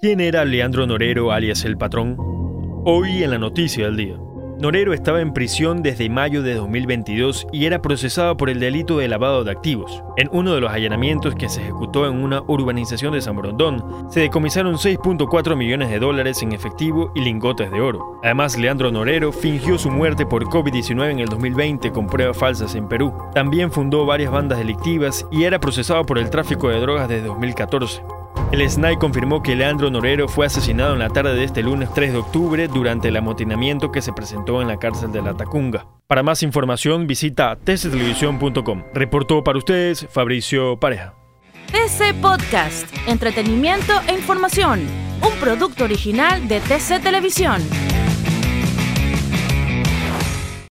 ¿Quién era Leandro Norero alias El Patrón? Hoy en la noticia del día. Norero estaba en prisión desde mayo de 2022 y era procesado por el delito de lavado de activos. En uno de los allanamientos que se ejecutó en una urbanización de San Borondón, se decomisaron 6.4 millones de dólares en efectivo y lingotes de oro. Además, Leandro Norero fingió su muerte por COVID-19 en el 2020 con pruebas falsas en Perú. También fundó varias bandas delictivas y era procesado por el tráfico de drogas desde 2014. El SNAI confirmó que Leandro Norero fue asesinado en la tarde de este lunes 3 de octubre durante el amotinamiento que se presentó en la cárcel de La Tacunga. Para más información visita tctelevisión.com. Reportó para ustedes Fabricio Pareja. TC Podcast, entretenimiento e información, un producto original de TC Televisión.